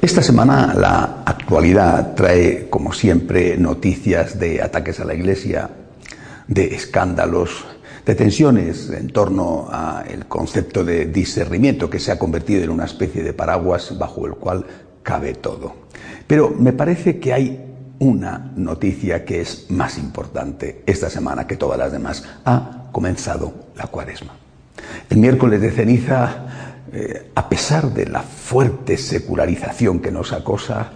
Esta semana la actualidad trae, como siempre, noticias de ataques a la Iglesia, de escándalos, de tensiones en torno al concepto de discernimiento que se ha convertido en una especie de paraguas bajo el cual cabe todo. Pero me parece que hay una noticia que es más importante esta semana que todas las demás. Ha comenzado la cuaresma. El miércoles de ceniza eh, a pesar de la fuerte secularización que nos acosa,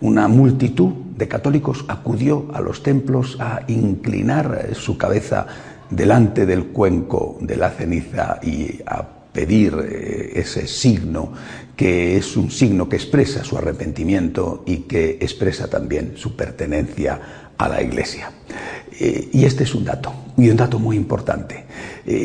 una multitud de católicos acudió a los templos a inclinar su cabeza delante del cuenco de la ceniza y a pedir eh, ese signo que es un signo que expresa su arrepentimiento y que expresa también su pertenencia a la Iglesia. Eh, y este es un dato, y un dato muy importante.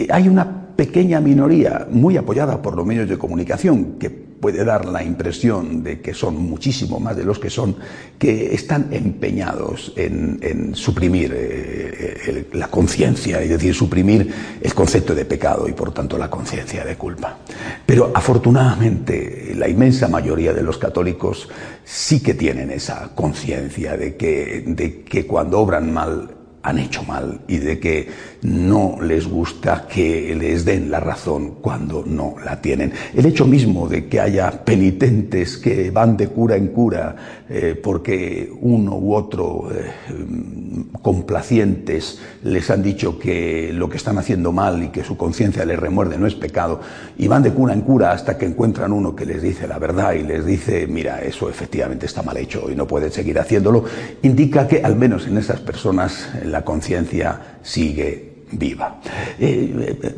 hay una pequeña minoría, muy apoyada por los medios de comunicación, que puede dar la impresión de que son muchísimo más de los que son, que están empeñados en, suprimir eh, la conciencia, es decir, suprimir el concepto de pecado y por tanto la conciencia de culpa. Pero afortunadamente la inmensa mayoría de los católicos sí que tienen esa conciencia de que, de que cuando obran mal han hecho mal y de que no les gusta que les den la razón cuando no la tienen. El hecho mismo de que haya penitentes que van de cura en cura eh, porque uno u otro eh, complacientes les han dicho que lo que están haciendo mal y que su conciencia les remuerde no es pecado y van de cura en cura hasta que encuentran uno que les dice la verdad y les dice mira eso efectivamente está mal hecho y no pueden seguir haciéndolo, indica que al menos en esas personas la conciencia sigue viva. Eh, eh,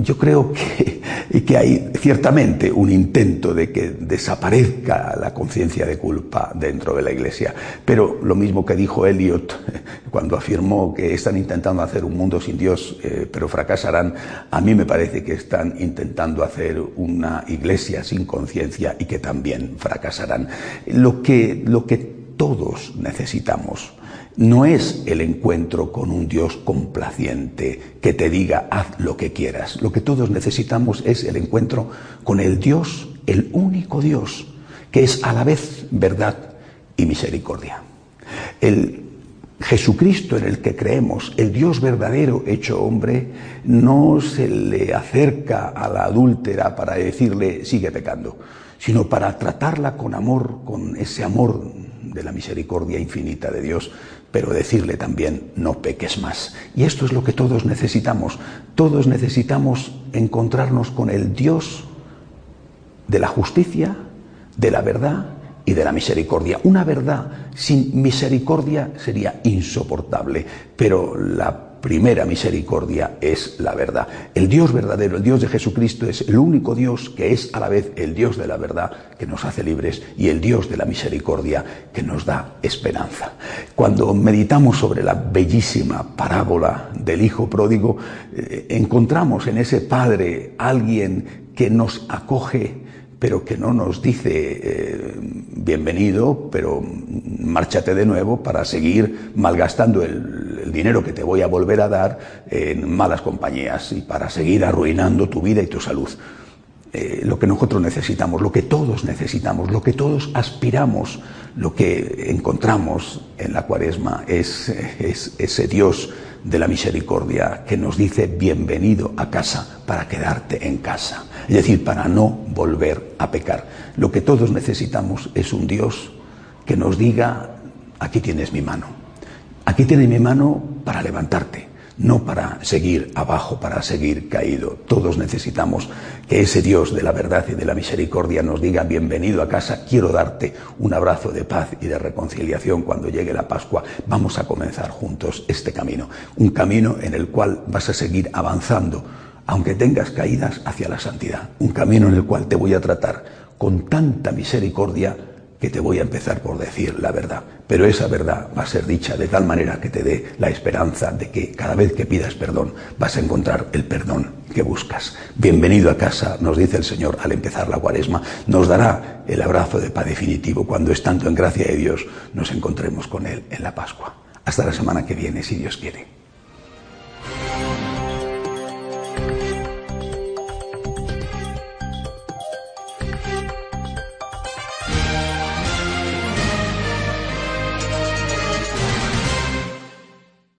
yo creo que, que, hay ciertamente un intento de que desaparezca la conciencia de culpa dentro de la Iglesia, pero lo mismo que dijo Eliot cuando afirmó que están intentando hacer un mundo sin Dios, eh, pero fracasarán, a mí me parece que están intentando hacer una Iglesia sin conciencia y que también fracasarán. Lo que, lo que todos necesitamos no es el encuentro con un Dios complaciente que te diga haz lo que quieras. Lo que todos necesitamos es el encuentro con el Dios, el único Dios, que es a la vez verdad y misericordia. El Jesucristo en el que creemos, el Dios verdadero hecho hombre, no se le acerca a la adúltera para decirle sigue pecando, sino para tratarla con amor, con ese amor de la misericordia infinita de Dios, pero decirle también no peques más. Y esto es lo que todos necesitamos. Todos necesitamos encontrarnos con el Dios de la justicia, de la verdad y de la misericordia. Una verdad sin misericordia sería insoportable, pero la primera misericordia es la verdad. El Dios verdadero, el Dios de Jesucristo es el único Dios que es a la vez el Dios de la verdad que nos hace libres y el Dios de la misericordia que nos da esperanza. Cuando meditamos sobre la bellísima parábola del Hijo pródigo, eh, encontramos en ese Padre alguien que nos acoge pero que no nos dice eh, bienvenido, pero márchate de nuevo para seguir malgastando el, dinero que te voy a volver a dar en malas compañías y para seguir arruinando tu vida y tu salud. Eh, lo que nosotros necesitamos, lo que todos necesitamos, lo que todos aspiramos, lo que encontramos en la cuaresma es, es ese Dios de la misericordia que nos dice bienvenido a casa para quedarte en casa, es decir, para no volver a pecar. Lo que todos necesitamos es un Dios que nos diga, aquí tienes mi mano, aquí tienes mi mano para levantarte, no para seguir abajo, para seguir caído. Todos necesitamos que ese Dios de la verdad y de la misericordia nos diga bienvenido a casa, quiero darte un abrazo de paz y de reconciliación cuando llegue la Pascua. Vamos a comenzar juntos este camino, un camino en el cual vas a seguir avanzando, aunque tengas caídas hacia la santidad, un camino en el cual te voy a tratar con tanta misericordia que te voy a empezar por decir la verdad. Pero esa verdad va a ser dicha de tal manera que te dé la esperanza de que cada vez que pidas perdón vas a encontrar el perdón que buscas. Bienvenido a casa, nos dice el Señor al empezar la cuaresma. Nos dará el abrazo de paz definitivo cuando, estando en gracia de Dios, nos encontremos con Él en la Pascua. Hasta la semana que viene, si Dios quiere.